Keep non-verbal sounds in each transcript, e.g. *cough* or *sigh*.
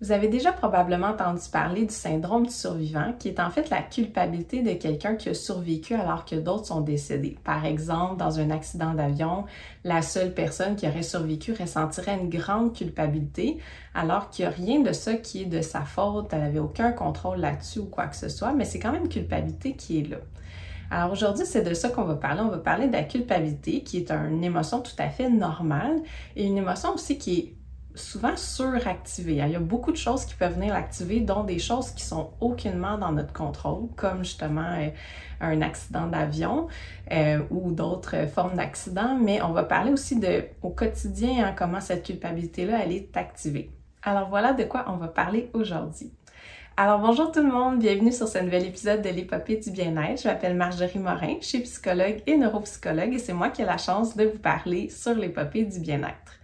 Vous avez déjà probablement entendu parler du syndrome du survivant, qui est en fait la culpabilité de quelqu'un qui a survécu alors que d'autres sont décédés. Par exemple, dans un accident d'avion, la seule personne qui aurait survécu ressentirait une grande culpabilité, alors qu'il n'y a rien de ça qui est de sa faute, elle n'avait aucun contrôle là-dessus ou quoi que ce soit, mais c'est quand même une culpabilité qui est là. Alors aujourd'hui, c'est de ça qu'on va parler. On va parler de la culpabilité, qui est une émotion tout à fait normale et une émotion aussi qui est souvent suractivé. Il y a beaucoup de choses qui peuvent venir l'activer, dont des choses qui sont aucunement dans notre contrôle, comme justement euh, un accident d'avion euh, ou d'autres formes d'accident. Mais on va parler aussi de, au quotidien, hein, comment cette culpabilité-là, elle est activée. Alors voilà de quoi on va parler aujourd'hui. Alors bonjour tout le monde, bienvenue sur ce nouvel épisode de l'épopée du bien-être. Je m'appelle Marjorie Morin, je suis psychologue et neuropsychologue et c'est moi qui ai la chance de vous parler sur l'épopée du bien-être.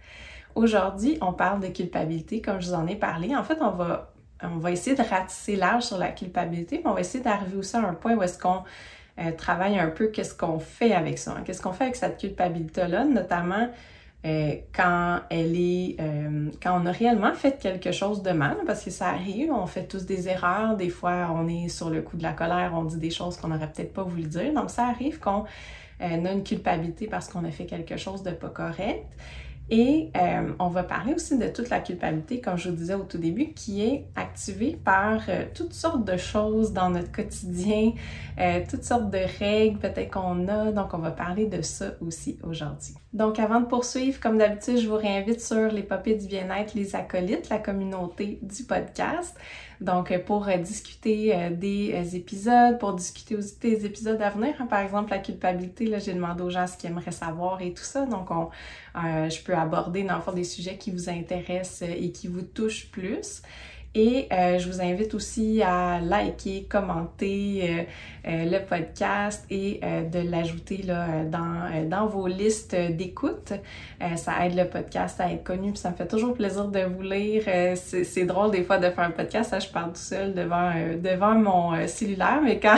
Aujourd'hui, on parle de culpabilité, comme je vous en ai parlé. En fait, on va, on va essayer de ratisser large sur la culpabilité, mais on va essayer d'arriver aussi à un point où est-ce qu'on euh, travaille un peu qu'est-ce qu'on fait avec ça, qu'est-ce qu'on fait avec cette culpabilité-là, notamment euh, quand elle est, euh, quand on a réellement fait quelque chose de mal, parce que ça arrive, on fait tous des erreurs, des fois on est sur le coup de la colère, on dit des choses qu'on n'aurait peut-être pas voulu dire, donc ça arrive qu'on a une culpabilité parce qu'on a fait quelque chose de pas correct. Et euh, on va parler aussi de toute la culpabilité, comme je vous disais au tout début, qui est activée par euh, toutes sortes de choses dans notre quotidien, euh, toutes sortes de règles peut-être qu'on a. Donc, on va parler de ça aussi aujourd'hui. Donc, avant de poursuivre, comme d'habitude, je vous réinvite sur l'épopée du bien-être, les acolytes, la communauté du podcast. Donc, euh, pour euh, discuter euh, des épisodes, pour discuter aussi des épisodes à venir, hein, par exemple la culpabilité, là, j'ai demandé aux gens ce qu'ils aimeraient savoir et tout ça. Donc, on, je peux aborder dans le fond des sujets qui vous intéressent et qui vous touchent plus. Et euh, je vous invite aussi à liker, commenter euh, euh, le podcast et de l'ajouter dans, dans vos listes d'écoute. ça aide le podcast à être connu, puis ça me fait toujours plaisir de vous lire. c'est drôle des fois de faire un podcast, ça, je parle tout seul devant, devant mon cellulaire, mais quand,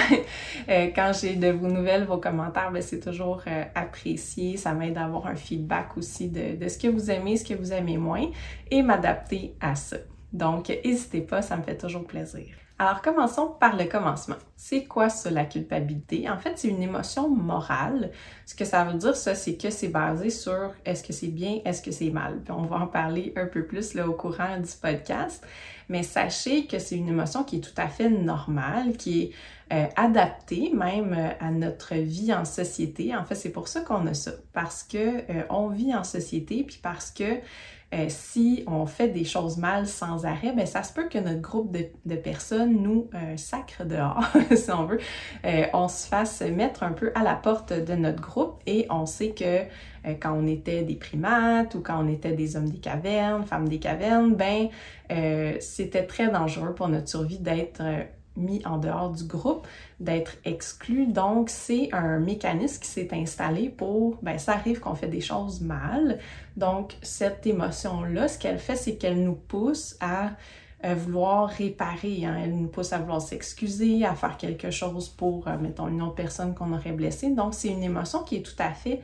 *laughs* quand j'ai de vos nouvelles, vos commentaires, ben, c'est toujours apprécié. Ça m'aide à avoir un feedback aussi de, de ce que vous aimez, ce que vous aimez moins et m'adapter à ça. Donc, n'hésitez pas, ça me fait toujours plaisir. Alors, commençons par le commencement. C'est quoi ça, la culpabilité? En fait, c'est une émotion morale. Ce que ça veut dire, ça, c'est que c'est basé sur est-ce que c'est bien, est-ce que c'est mal. On va en parler un peu plus là, au courant du podcast. Mais sachez que c'est une émotion qui est tout à fait normale, qui est euh, adaptée même euh, à notre vie en société. En fait, c'est pour ça qu'on a ça. Parce que euh, on vit en société, puis parce que euh, si on fait des choses mal sans arrêt, ben ça se peut que notre groupe de, personnes nous sacre dehors, *laughs* si on veut. On se fasse mettre un peu à la porte de notre groupe et on sait que quand on était des primates ou quand on était des hommes des cavernes, femmes des cavernes, ben c'était très dangereux pour notre survie d'être mis en dehors du groupe, d'être exclu. Donc, c'est un mécanisme qui s'est installé pour, ben, ça arrive qu'on fait des choses mal. Donc, cette émotion-là, ce qu'elle fait, c'est qu'elle nous pousse à euh, vouloir réparer. Hein. Elle nous pousse à vouloir s'excuser, à faire quelque chose pour, euh, mettons, une autre personne qu'on aurait blessée. Donc, c'est une émotion qui est tout à fait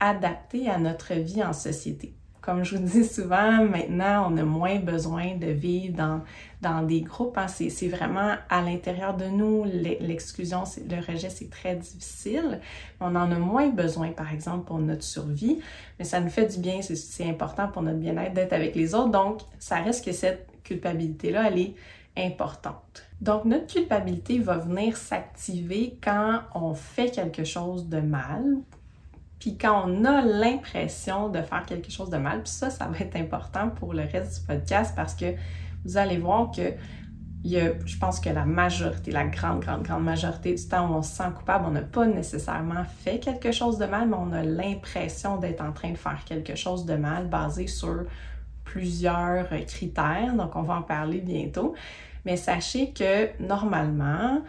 adaptée à notre vie en société. Comme je vous dis souvent, maintenant, on a moins besoin de vivre dans, dans des groupes. Hein. C'est vraiment à l'intérieur de nous. L'exclusion, le rejet, c'est très difficile. On en a moins besoin, par exemple, pour notre survie. Mais ça nous fait du bien. C'est important pour notre bien-être d'être avec les autres. Donc, ça reste que cette culpabilité-là, elle est importante. Donc, notre culpabilité va venir s'activer quand on fait quelque chose de mal, puis quand on a l'impression de faire quelque chose de mal, puis ça, ça va être important pour le reste du podcast parce que vous allez voir que je pense que la majorité, la grande, grande, grande majorité du temps où on se sent coupable, on n'a pas nécessairement fait quelque chose de mal, mais on a l'impression d'être en train de faire quelque chose de mal basé sur plusieurs critères. Donc, on va en parler bientôt. Mais sachez que normalement,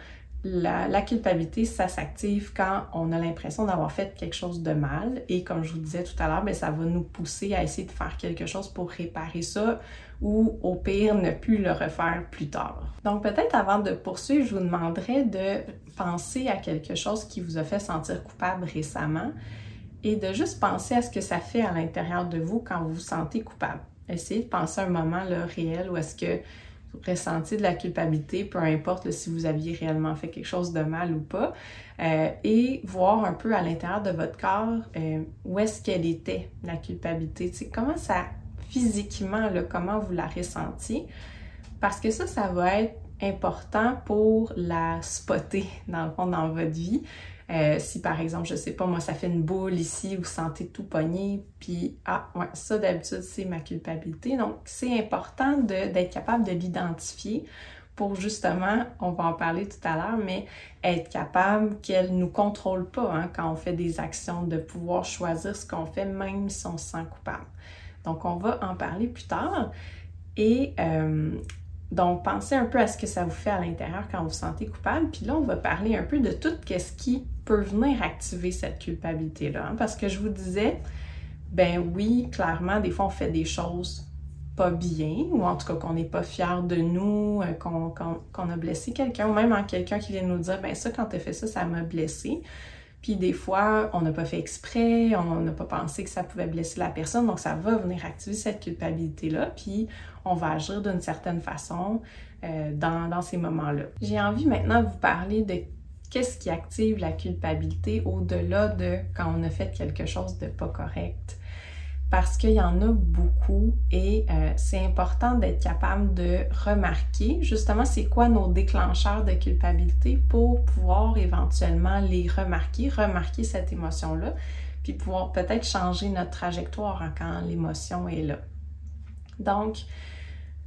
la, culpabilité, ça s'active quand on a l'impression d'avoir fait quelque chose de mal. Et comme je vous disais tout à l'heure, ben, ça va nous pousser à essayer de faire quelque chose pour réparer ça ou au pire ne plus le refaire plus tard. Donc peut-être avant de poursuivre, je vous demanderais de penser à quelque chose qui vous a fait sentir coupable récemment et de juste penser à ce que ça fait à l'intérieur de vous quand vous vous sentez coupable. essayez de penser à un moment là, réel où est-ce que vous ressentiez de la culpabilité, peu importe si vous aviez réellement fait quelque chose de mal ou pas, euh, et voir un peu à l'intérieur de votre corps euh, où est-ce qu'elle était, la culpabilité. comment ça, physiquement, comment vous la ressentiez? Parce que ça, ça va être important pour la spotter, *laughs* dans le fond, dans votre vie. Euh, si par exemple, je sais pas, moi, ça fait une boule ici, vous sentez tout pogné, puis ah, ouais, ça d'habitude, c'est ma culpabilité. Donc, c'est important d'être capable de l'identifier pour justement, on va en parler tout à l'heure, mais être capable qu'elle nous contrôle pas hein, quand on fait des actions, de pouvoir choisir ce qu'on fait même si on se sent coupable. Donc, on va en parler plus tard. Et euh, donc, pensez un peu à ce que ça vous fait à l'intérieur quand vous vous sentez coupable. Puis là, on va parler un peu de tout ce qui peut venir activer cette culpabilité-là. Hein. Parce que je vous disais, ben oui, clairement, des fois, on fait des choses pas bien, ou en tout cas qu'on n'est pas fier de nous, euh, qu'on a blessé quelqu'un, ou même en quelqu'un qui vient nous dire, ben ça, quand tu fait ça, ça m'a blessé. Puis des fois, on n'a pas fait exprès, on n'a pas pensé que ça pouvait blesser la personne, donc ça va venir activer cette culpabilité-là, puis on va agir d'une certaine façon euh, dans, dans, ces moments-là. J'ai envie maintenant de vous parler de qu'est-ce qui active la culpabilité au-delà de quand on a fait quelque chose de pas correct. Parce qu'il y en a beaucoup et euh, c'est important d'être capable de remarquer justement c'est quoi nos déclencheurs de culpabilité pour pouvoir éventuellement les remarquer, remarquer cette émotion-là, puis pouvoir peut-être changer notre trajectoire quand l'émotion est là. Donc,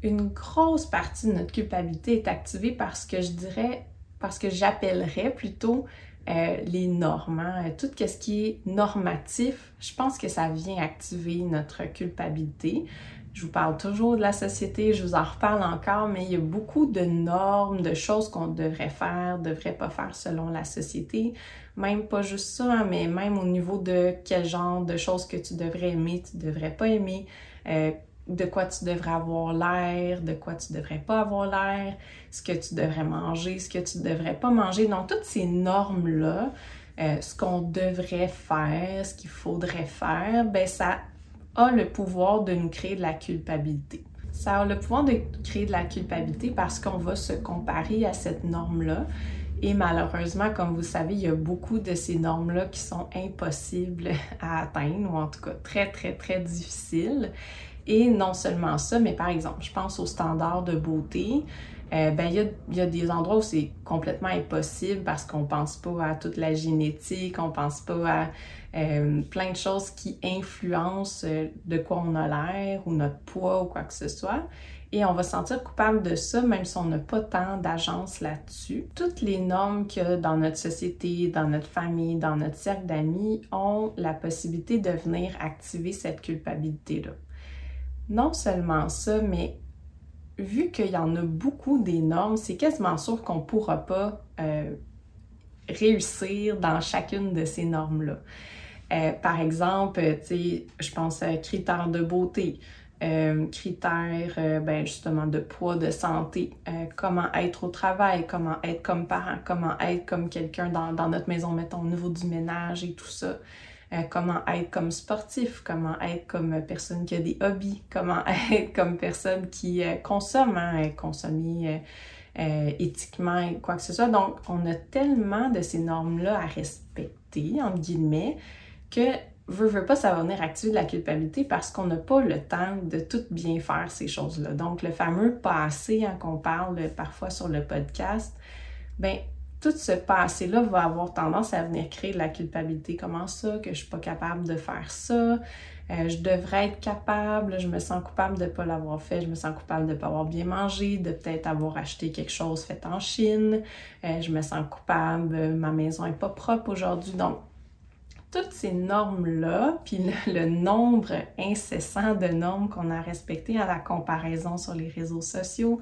une grosse partie de notre culpabilité est activée parce que je dirais, parce que j'appellerais plutôt euh, les normes, hein. tout ce qui est normatif, je pense que ça vient activer notre culpabilité. Je vous parle toujours de la société, je vous en reparle encore, mais il y a beaucoup de normes, de choses qu'on devrait faire, devrait pas faire selon la société. Même pas juste ça, hein, mais même au niveau de quel genre de choses que tu devrais aimer, tu devrais pas aimer. Euh, de quoi tu devrais avoir l'air, de quoi tu devrais pas avoir l'air, ce que tu devrais manger, ce que tu devrais pas manger. Donc, toutes ces normes-là, euh, ce qu'on devrait faire, ce qu'il faudrait faire, ben ça a le pouvoir de nous créer de la culpabilité. Ça a le pouvoir de créer de la culpabilité parce qu'on va se comparer à cette norme-là. Et malheureusement, comme vous savez, il y a beaucoup de ces normes-là qui sont impossibles *laughs* à atteindre, ou en tout cas très, très, très difficiles. Et non seulement ça, mais par exemple, je pense aux standards de beauté. Euh, ben, il y a, des endroits où c'est complètement impossible parce qu'on pense pas à toute la génétique, on pense pas à euh, plein de choses qui influencent euh, de quoi on a l'air ou notre poids ou quoi que ce soit. Et on va se sentir coupable de ça, même si on n'a pas tant d'agence là-dessus. Toutes les normes a dans notre société, dans notre famille, dans notre cercle d'amis ont la possibilité de venir activer cette culpabilité-là. Non seulement ça, mais vu qu'il y en a beaucoup des normes, c'est quasiment sûr qu'on ne pourra pas euh, réussir dans chacune de ces normes-là. Euh, par exemple, je pense à critères de beauté, euh, critères ben, justement de poids, de santé, comment être au travail, comment être comme parent, comment être comme quelqu'un dans, dans, notre maison, mettons au niveau du ménage et tout ça. Euh, comment être comme sportif, comment être comme personne qui a des hobbies, comment *laughs* être comme personne qui euh, consomme, hein, consommer euh, éthiquement, quoi que ce soit. Donc, on a tellement de ces normes-là à respecter, entre guillemets, que veut, veut pas, ça va venir activer de la culpabilité parce qu'on n'a pas le temps de tout bien faire ces choses-là. Donc, le fameux passé hein, qu'on parle parfois sur le podcast, ben tout ce passé-là va avoir tendance à venir créer de la culpabilité. Comment ça, que je suis pas capable de faire ça? Euh, je devrais être capable, je me sens coupable de ne pas l'avoir fait, je me sens coupable de ne pas avoir bien mangé, de peut-être avoir acheté quelque chose fait en Chine, euh, je me sens coupable, ma maison est pas propre aujourd'hui. Donc, toutes ces normes-là, puis le, le, nombre incessant de normes qu'on a respectées à la comparaison sur les réseaux sociaux,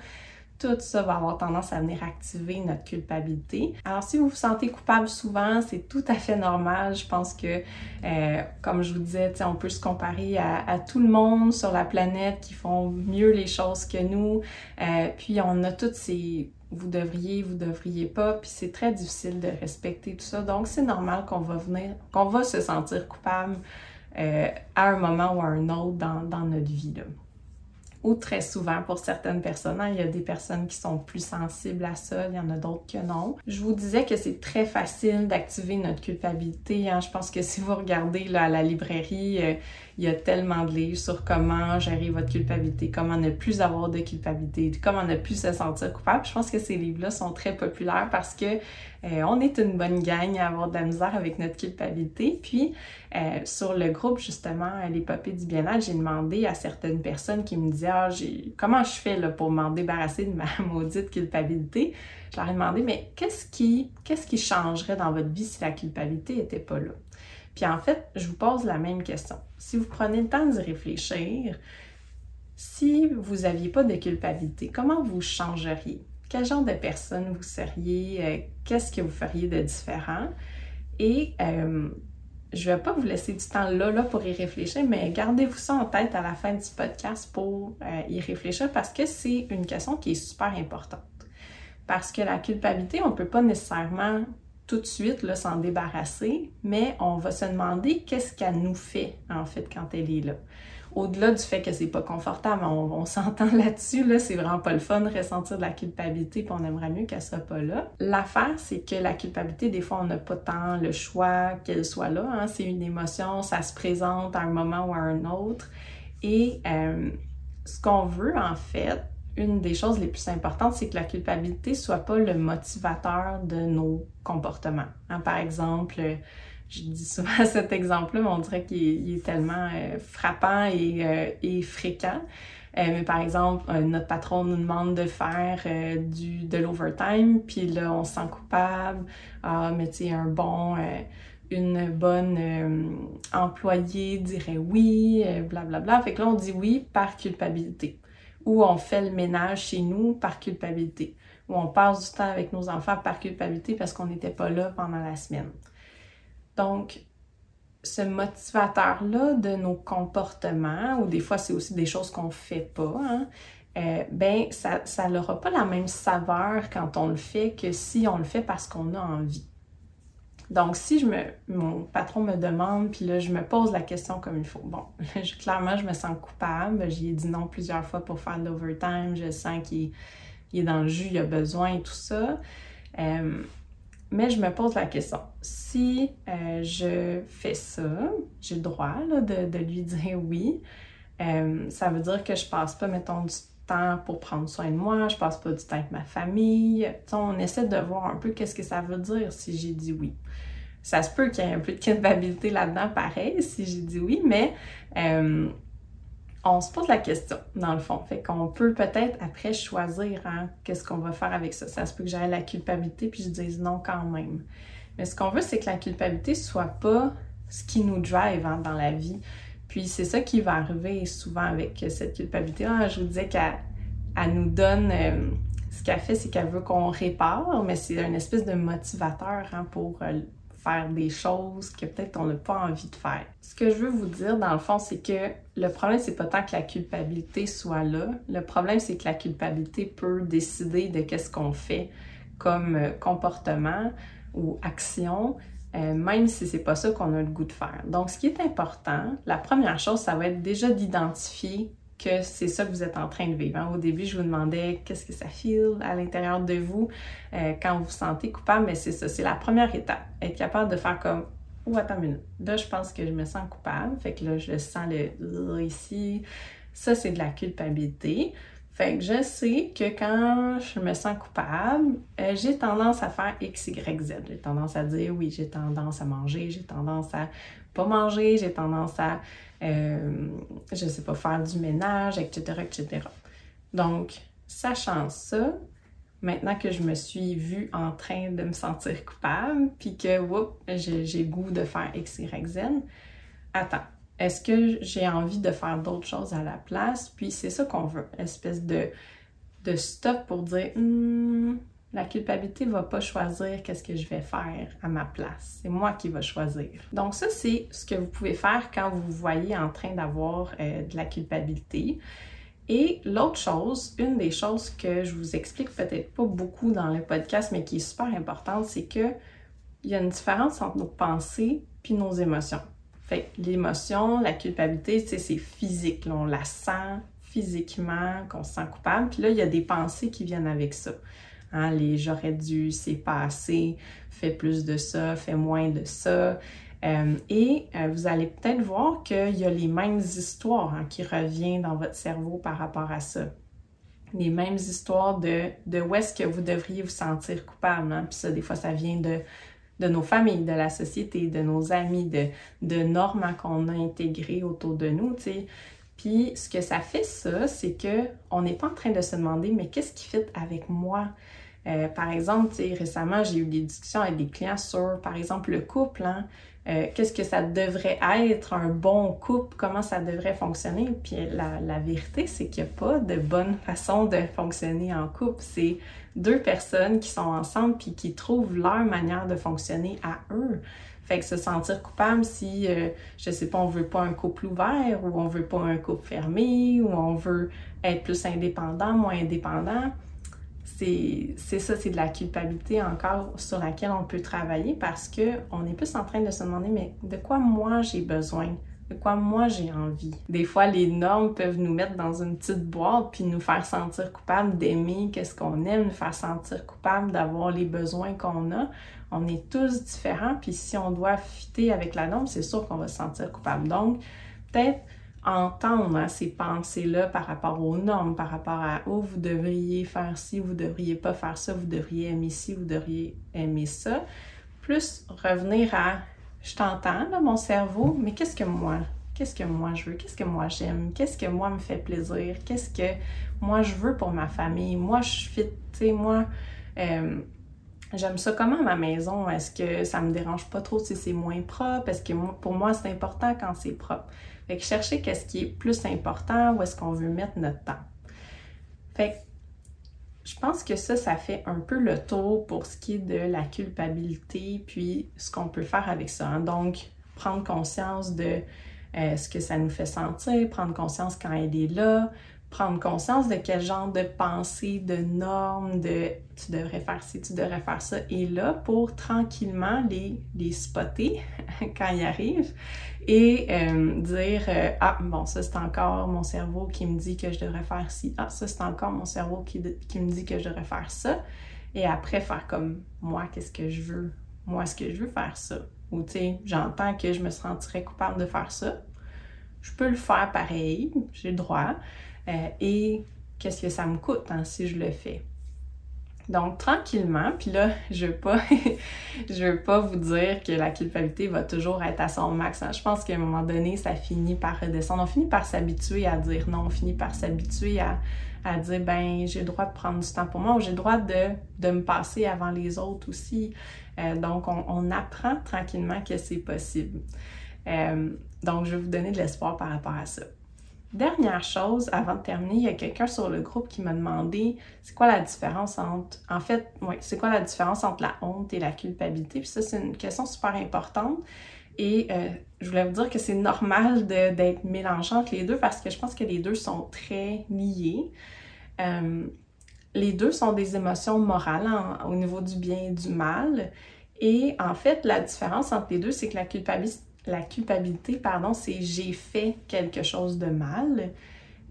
tout ça va avoir tendance à venir activer notre culpabilité. Alors si vous vous sentez coupable souvent, c'est tout à fait normal. Je pense que, euh, comme je vous disais, on peut se comparer à, tout le monde sur la planète qui font mieux les choses que nous. Euh, puis on a toutes ces vous devriez, vous devriez pas, puis c'est très difficile de respecter tout ça. Donc c'est normal qu'on va venir, qu'on va se sentir coupable euh, à un moment ou à un autre dans, notre vie. Ou très souvent pour certaines personnes. Hein. Il y a des personnes qui sont plus sensibles à ça, il y en a d'autres que non. Je vous disais que c'est très facile d'activer notre culpabilité. Hein. Je pense que si vous regardez à la librairie, euh, il y a tellement de livres sur comment gérer votre culpabilité, comment ne plus avoir de culpabilité, comment ne plus se sentir coupable. Je pense que ces livres-là sont très populaires parce que euh, on est une bonne gang à avoir de la misère avec notre culpabilité. Puis euh, sur le groupe justement l'épopée du bien-être, j'ai demandé à certaines personnes qui me disaient ah, comment je fais pour m'en débarrasser de ma *laughs* maudite culpabilité? Je leur ai demandé mais qu'est-ce qui qu'est-ce qui changerait dans votre vie si la culpabilité n'était pas là? Puis en fait, je vous pose la même question. Si vous prenez le temps d'y réfléchir, si vous n'aviez pas de culpabilité, comment vous changeriez? Quel genre de personne vous seriez? Euh, qu'est-ce que vous feriez de différent? Et euh, je ne vais pas vous laisser du temps là, là pour y réfléchir, mais gardez-vous ça en tête à la fin du podcast pour euh, y réfléchir parce que c'est une question qui est super importante. Parce que la culpabilité, on ne peut pas nécessairement tout de suite s'en débarrasser, mais on va se demander qu'est-ce qu'elle nous fait en fait quand elle est là. Au-delà du fait que c'est pas confortable, on, *laughs* s'entend là-dessus, là, c'est vraiment pas le fun de ressentir de la culpabilité, puis on aimerait mieux qu'elle soit pas là. L'affaire, c'est que la culpabilité, des fois, on n'a pas tant le choix qu'elle soit là. Hein. C'est une émotion, ça se présente à un moment ou à un autre. Et euh, ce qu'on veut, en fait, une des choses les plus importantes, c'est que la culpabilité soit pas le motivateur de nos comportements. Hein, par exemple, je dis souvent *laughs* cet exemple-là, mais on dirait qu'il est tellement euh, frappant et, euh, fréquent. Euh, mais par exemple, notre patron nous demande de faire du, de l'overtime, puis là, on se sent coupable. Ah, mais tu sais, un bon, une bonne employée dirait oui, blablabla. Bla, bla. Fait que là, on dit oui par culpabilité où on fait le ménage chez nous par culpabilité, où on passe du temps avec nos enfants par culpabilité parce qu'on n'était pas là pendant la semaine. Donc, ce motivateur-là de nos comportements, ou des fois c'est aussi des choses qu'on ne fait pas, hein, euh, ben ça n'aura pas la même saveur quand on le fait que si on le fait parce qu'on a envie. Donc, si je me, mon patron me demande, puis là, je me pose la question comme il faut. Bon, *laughs* clairement, je me sens coupable. J'y ai dit non plusieurs fois pour faire de l'overtime. Je sens qu'il est dans le jus, il a besoin et tout ça. Euh, mais je me pose la question. Si euh, je fais ça, j'ai le droit de, lui dire oui. Euh, ça veut dire que je passe pas, mettons, du pour prendre soin de moi, je passe pas du temps avec ma famille. on essaie de voir un peu qu'est-ce que ça veut dire si j'ai dit oui. Ça se peut qu'il y ait un peu de culpabilité là-dedans, pareil, si j'ai dit oui, mais euh, on se pose la question, dans le fond. Fait qu'on peut peut-être après choisir hein, qu'est-ce qu'on va faire avec ça. Ça se peut que j'aille la culpabilité puis je dise non quand même. Mais ce qu'on veut, c'est que la culpabilité soit pas ce qui nous drive hein, dans la vie. Puis c'est ça qui va arriver souvent avec cette culpabilité-là. Je vous disais qu'elle nous donne. Euh, ce qu'elle fait, c'est qu'elle veut qu'on répare, mais c'est une espèce de motivateur hein, pour euh, faire des choses que peut-être on n'a pas envie de faire. Ce que je veux vous dire, dans le fond, c'est que le problème, c'est pas tant que la culpabilité soit là. Le problème, c'est que la culpabilité peut décider de qu'est-ce qu'on fait comme euh, comportement ou action, euh, même si c'est pas ça qu'on a le goût de faire. Donc, ce qui est important, la première chose, ça va être déjà d'identifier que c'est ça que vous êtes en train de vivre. Au début, je vous demandais qu'est-ce que ça file à l'intérieur de vous euh, quand vous vous sentez coupable, mais c'est ça, c'est la première étape. Être capable de faire comme Oh, attends une minute. Là, je pense que je me sens coupable. Fait que là, je sens le ici. Ça, c'est de la culpabilité. Fait que je sais que quand je me sens coupable, euh, j'ai tendance à faire X, Y, Z. J'ai tendance à dire oui, j'ai tendance à manger, j'ai tendance à pas manger, j'ai tendance à, euh, je sais pas, faire du ménage, etc., etc. Donc, sachant ça, maintenant que je me suis vue en train de me sentir coupable, puis que, whoop, j'ai goût de faire X, Y, Z, attends, est-ce que j'ai envie de faire d'autres choses à la place? Puis c'est ça qu'on veut, espèce de, de stop pour dire hmm, la culpabilité va pas choisir qu'est-ce que je vais faire à ma place. C'est moi qui va choisir. Donc ça, c'est ce que vous pouvez faire quand vous vous voyez en train d'avoir euh, de la culpabilité. Et l'autre chose, une des choses que je vous explique peut-être pas beaucoup dans le podcast, mais qui est super importante, c'est que il y a une différence entre nos pensées puis nos émotions. Fait l'émotion, la culpabilité, c'est physique. on la sent physiquement, qu'on se sent coupable. Puis là, il y a des pensées qui viennent avec ça. Hein, les j'aurais dû, c'est pas assez, fais plus de ça, fais moins de ça. Euh, et euh, vous allez peut-être voir qu'il y a les mêmes histoires hein, qui reviennent dans votre cerveau par rapport à ça. Les mêmes histoires de, de où est-ce que vous devriez vous sentir coupable. Hein. Puis ça, des fois, ça vient de, de nos familles, de la société, de nos amis, de, de normes qu'on a intégrées autour de nous. sais. Puis ce que ça fait, ça, c'est que on n'est pas en train de se demander, mais qu'est-ce qui fit avec moi? Euh, par exemple, récemment, j'ai eu des discussions avec des clients sur, par exemple, le couple. Hein? Euh, qu'est-ce que ça devrait être un bon couple, comment ça devrait fonctionner? Puis la, vérité, c'est qu'il n'y a pas de bonne façon de fonctionner en couple. C'est deux personnes qui sont ensemble puis qui trouvent leur manière de fonctionner à eux. Fait que se sentir coupable si, euh, je sais pas, on veut pas un couple ouvert ou on veut pas un couple fermé ou on veut être plus indépendant, moins indépendant, c'est ça, c'est de la culpabilité encore sur laquelle on peut travailler parce que on est plus en train de se demander mais de quoi moi j'ai besoin, de quoi moi j'ai envie? Des fois, les normes peuvent nous mettre dans une petite boîte puis nous faire sentir coupable d'aimer qu'est-ce qu'on aime, nous faire sentir coupable d'avoir les besoins qu'on a. On est tous différents puis si on doit fitter avec la norme, c'est sûr qu'on va se sentir coupable. Donc, peut-être entendre ces pensées-là par rapport aux normes, par rapport à oh, vous devriez faire ci, vous devriez pas faire ça, vous devriez aimer ci, vous devriez aimer ça. Plus revenir à je t'entends, mon cerveau, mais qu'est-ce que moi, qu'est-ce que moi je veux, qu'est-ce que moi j'aime, qu'est-ce que moi me fait plaisir, qu'est-ce que moi je veux pour ma famille, moi je suis, tu sais, moi. Euh, J'aime ça comment ma maison? Est-ce que ça me dérange pas trop si c'est moins propre? Est-ce que pour moi c'est important quand c'est propre? Fait que chercher qu'est-ce qui est plus important, où est-ce qu'on veut mettre notre temps. Fait je pense que ça, ça fait un peu le tour pour ce qui est de la culpabilité, puis ce qu'on peut faire avec ça. Hein. Donc, prendre conscience de euh, ce que ça nous fait sentir, prendre conscience quand elle est là, prendre conscience de quel genre de pensée, de normes, de tu devrais faire ci, tu devrais faire ça, est là pour tranquillement les, les spotter *laughs* quand ils arrivent et euh, dire euh, Ah, bon, ça c'est encore mon cerveau qui me dit que je devrais faire ci, ah, ça c'est encore mon cerveau qui, qui me dit que je devrais faire ça, et après faire comme moi, qu'est-ce que je veux, moi, est-ce que je veux faire ça, ou tu sais, j'entends que je me sentirais coupable de faire ça, je peux le faire pareil, j'ai le droit. Euh, et qu'est-ce que ça me coûte hein, si je le fais? Donc tranquillement, puis là, je veux pas *laughs* je veux pas vous dire que la culpabilité va toujours être à son max. Hein. Je pense qu'à un moment donné, ça finit par redescendre. On finit par s'habituer à dire non, on finit par s'habituer à, à, dire ben j'ai le droit de prendre du temps pour moi ou j'ai le droit de, de, me passer avant les autres aussi. Euh, donc on, apprend tranquillement que c'est possible. Euh, donc je vais vous donner de l'espoir par rapport à ça. Dernière chose, avant de terminer, il y a quelqu'un sur le groupe qui m'a demandé c'est quoi la différence entre. En fait, oui, c'est quoi la différence entre la honte et la culpabilité? Puis ça, c'est une question super importante. Et euh, je voulais vous dire que c'est normal d'être mélangé entre les deux parce que je pense que les deux sont très liés. Euh, les deux sont des émotions morales au niveau du bien et du mal. Et en fait, la différence entre les deux, c'est que la culpabilité, la culpabilité, pardon, c'est j'ai fait quelque chose de mal.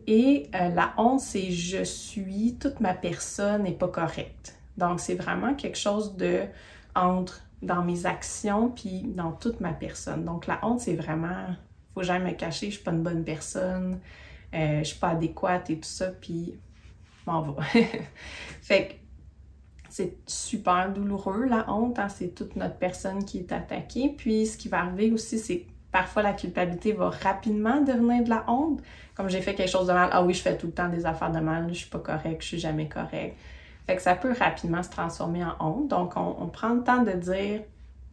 Et euh, la honte, c'est je suis, toute ma personne n'est pas correcte. Donc, c'est vraiment quelque chose de entre dans mes actions puis dans toute ma personne. Donc, la honte, c'est vraiment, faut jamais me cacher, je suis pas une bonne personne, euh, je suis pas adéquate et tout ça, puis m'en va. *laughs* fait que c'est super douloureux, la honte, hein, c'est toute notre personne qui est attaquée. Puis ce qui va arriver aussi, c'est parfois la culpabilité va rapidement devenir de la honte. Comme j'ai fait quelque chose de mal, ah oui, je fais tout le temps des affaires de mal, je suis pas correct, je suis jamais correct. Fait que ça peut rapidement se transformer en honte. Donc on prend le temps de dire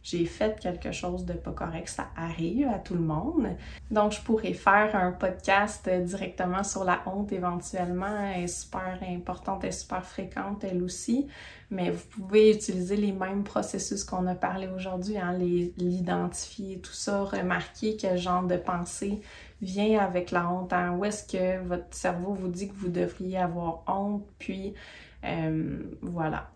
j'ai fait quelque chose de pas correct, ça arrive à tout le monde. Donc, je pourrais faire un podcast directement sur la honte éventuellement. Elle est super importante, elle est super fréquente, elle aussi. Mais vous pouvez utiliser les mêmes processus qu'on a parlé aujourd'hui, hein, l'identifier, tout ça, remarquer quel genre de pensée vient avec la honte. Hein. Où est-ce que votre cerveau vous dit que vous devriez avoir honte? Puis, euh, voilà.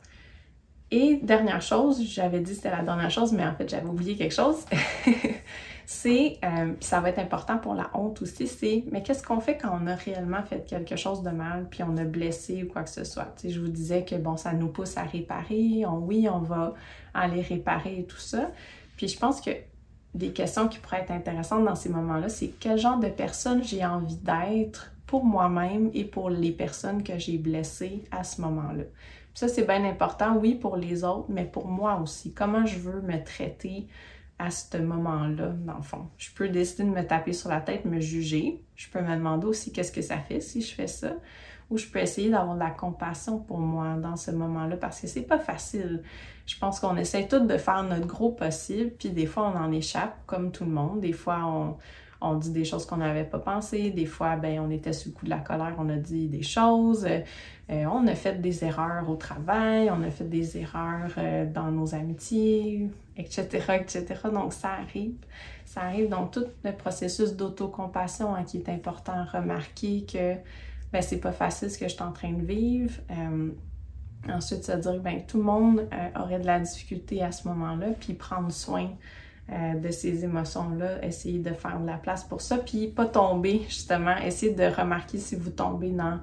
Et dernière chose, j'avais dit c'était la dernière chose, mais en fait j'avais oublié quelque chose. *laughs* c'est, euh, ça va être important pour la honte aussi, c'est, mais qu'est-ce qu'on fait quand on a réellement fait quelque chose de mal, puis on a blessé ou quoi que ce soit? Tu sais, je vous disais que, bon, ça nous pousse à réparer, on, oui, on va aller réparer et tout ça. Puis je pense que des questions qui pourraient être intéressantes dans ces moments-là, c'est quel genre de personne j'ai envie d'être pour moi-même et pour les personnes que j'ai blessées à ce moment-là? Ça, c'est bien important, oui, pour les autres, mais pour moi aussi. Comment je veux me traiter à ce moment-là, dans le fond? Je peux décider de me taper sur la tête, me juger. Je peux me demander aussi qu'est-ce que ça fait si je fais ça. Ou je peux essayer d'avoir de la compassion pour moi dans ce moment-là parce que c'est pas facile. Je pense qu'on essaie tous de faire notre gros possible, puis des fois on en échappe comme tout le monde. Des fois on, on dit des choses qu'on n'avait pas pensé. Des fois, ben, on était sous le coup de la colère, on a dit des choses. Euh, on a fait des erreurs au travail, on a fait des erreurs euh, dans nos amitiés, etc., etc. Donc, ça arrive. Ça arrive dans tout le processus d'autocompassion hein, qui est important remarquer que ben, c'est pas facile ce que je suis en train de vivre. Euh, ensuite, se dire ben, tout le monde aurait de la difficulté à ce moment-là, puis prendre soin euh, de ces émotions-là, essayer de faire de la place pour ça, puis pas tomber, justement, essayer de remarquer si vous tombez dans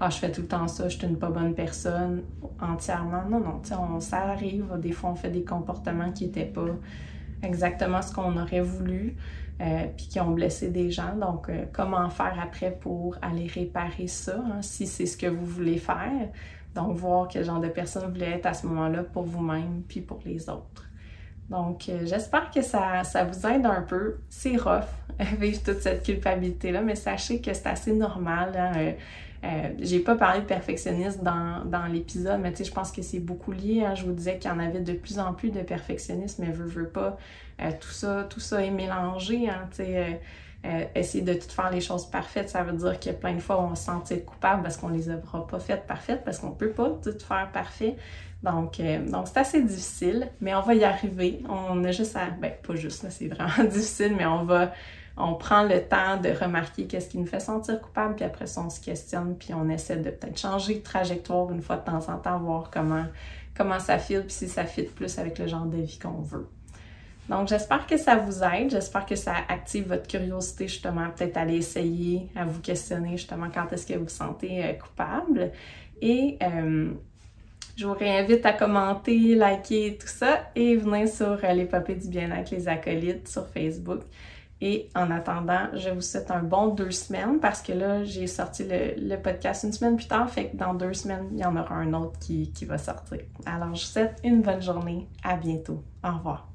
ah, je fais tout le temps ça, je suis une pas bonne personne entièrement. Non, non, tu sais, ça arrive. Des fois, on fait des comportements qui n'étaient pas exactement ce qu'on aurait voulu, euh, puis qui ont blessé des gens. Donc, euh, comment faire après pour aller réparer ça, hein, si c'est ce que vous voulez faire? Donc, voir quel genre de personne vous voulez être à ce moment-là pour vous-même, puis pour les autres. Donc, euh, j'espère que ça, ça, vous aide un peu. C'est rough, *laughs* vivre toute cette culpabilité-là, mais sachez que c'est assez normal. Hein. Euh, euh, j'ai pas parlé de perfectionnisme dans, dans l'épisode, mais je pense que c'est beaucoup lié. Hein. Je vous disais qu'il y en avait de plus en plus de perfectionnisme, mais veux, veux pas. tout ça, tout ça est mélangé. Hein, sais, essayer de tout faire les choses parfaites, ça veut dire que plein de fois on se sentir coupable parce qu'on les aura pas faites parfaites, parce qu'on peut pas tout faire parfait. Donc, euh, donc c'est assez difficile, mais on va y arriver. On a juste à, ben pas juste, c'est vraiment *laughs* difficile, mais on va, on prend le temps de remarquer qu'est-ce qui nous fait sentir coupable, puis après ça, on se questionne, puis on essaie de peut-être changer de trajectoire une fois de temps en temps, voir comment, comment ça file, puis si ça fit plus avec le genre de vie qu'on veut. Donc, j'espère que ça vous aide. J'espère que ça active votre curiosité, justement, peut-être aller essayer, à vous questionner, justement, quand est-ce que vous vous sentez euh, coupable. Et euh, je vous réinvite à commenter, liker tout ça et venir sur euh, les du bien-être, les acolytes sur Facebook. Et en attendant, je vous souhaite un bon deux semaines parce que là, j'ai sorti le, podcast une semaine plus tard, fait que dans deux semaines, il y en aura un autre qui, qui va sortir. Alors, je vous souhaite une bonne journée. À bientôt. Au revoir.